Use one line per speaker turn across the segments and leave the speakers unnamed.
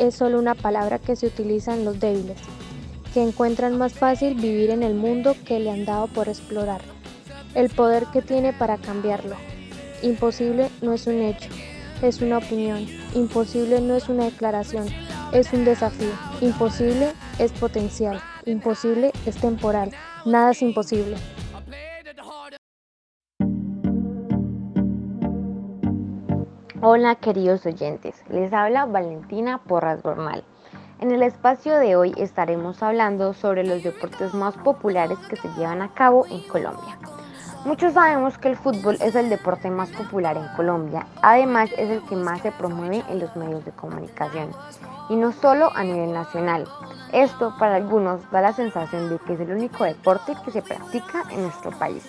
es solo una palabra que se utiliza en los débiles, que encuentran más fácil vivir en el mundo que le han dado por explorar, el poder que tiene para cambiarlo. Imposible no es un hecho, es una opinión. Imposible no es una declaración, es un desafío. Imposible es potencial, imposible es temporal, nada es imposible.
Hola queridos oyentes, les habla Valentina Porras Bormal. En el espacio de hoy estaremos hablando sobre los deportes más populares que se llevan a cabo en Colombia. Muchos sabemos que el fútbol es el deporte más popular en Colombia, además es el que más se promueve en los medios de comunicación, y no solo a nivel nacional. Esto para algunos da la sensación de que es el único deporte que se practica en nuestro país,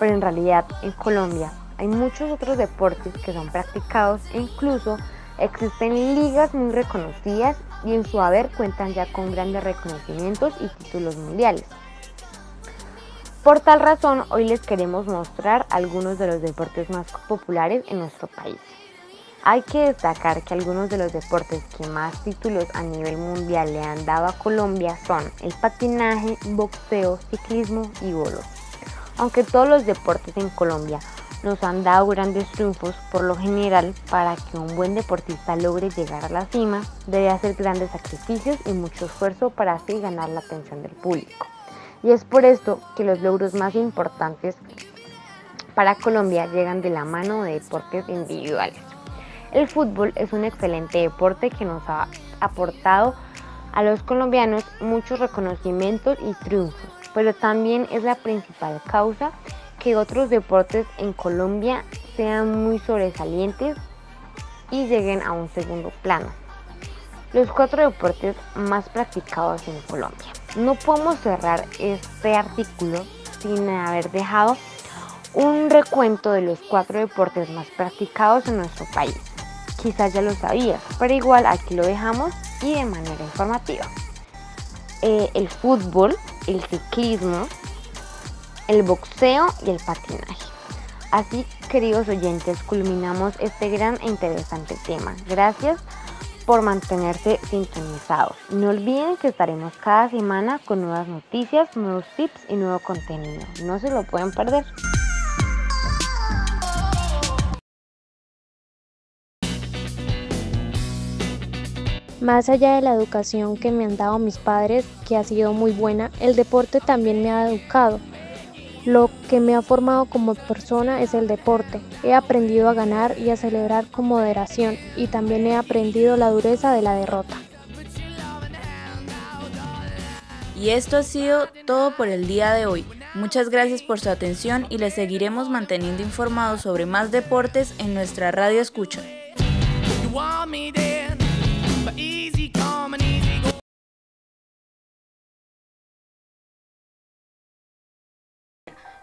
pero en realidad en Colombia hay muchos otros deportes que son practicados e incluso existen ligas muy reconocidas y en su haber cuentan ya con grandes reconocimientos y títulos mundiales. Por tal razón, hoy les queremos mostrar algunos de los deportes más populares en nuestro país. Hay que destacar que algunos de los deportes que más títulos a nivel mundial le han dado a Colombia son el patinaje, boxeo, ciclismo y bolos. Aunque todos los deportes en Colombia nos han dado grandes triunfos, por lo general, para que un buen deportista logre llegar a la cima, debe hacer grandes sacrificios y mucho esfuerzo para así ganar la atención del público. Y es por esto que los logros más importantes para Colombia llegan de la mano de deportes individuales. El fútbol es un excelente deporte que nos ha aportado a los colombianos muchos reconocimientos y triunfos, pero también es la principal causa que otros deportes en Colombia sean muy sobresalientes y lleguen a un segundo plano. Los cuatro deportes más practicados en Colombia. No podemos cerrar este artículo sin haber dejado un recuento de los cuatro deportes más practicados en nuestro país. Quizás ya lo sabías, pero igual aquí lo dejamos y de manera informativa. Eh, el fútbol, el ciclismo, el boxeo y el patinaje. Así, queridos oyentes, culminamos este gran e interesante tema. Gracias por mantenerse sintonizados. No olviden que estaremos cada semana con nuevas noticias, nuevos tips y nuevo contenido. No se lo pueden perder.
Más allá de la educación que me han dado mis padres, que ha sido muy buena, el deporte también me ha educado. Lo que me ha formado como persona es el deporte. He aprendido a ganar y a celebrar con moderación y también he aprendido la dureza de la derrota.
Y esto ha sido todo por el día de hoy. Muchas gracias por su atención y les seguiremos manteniendo informados sobre más deportes en nuestra radio escucha.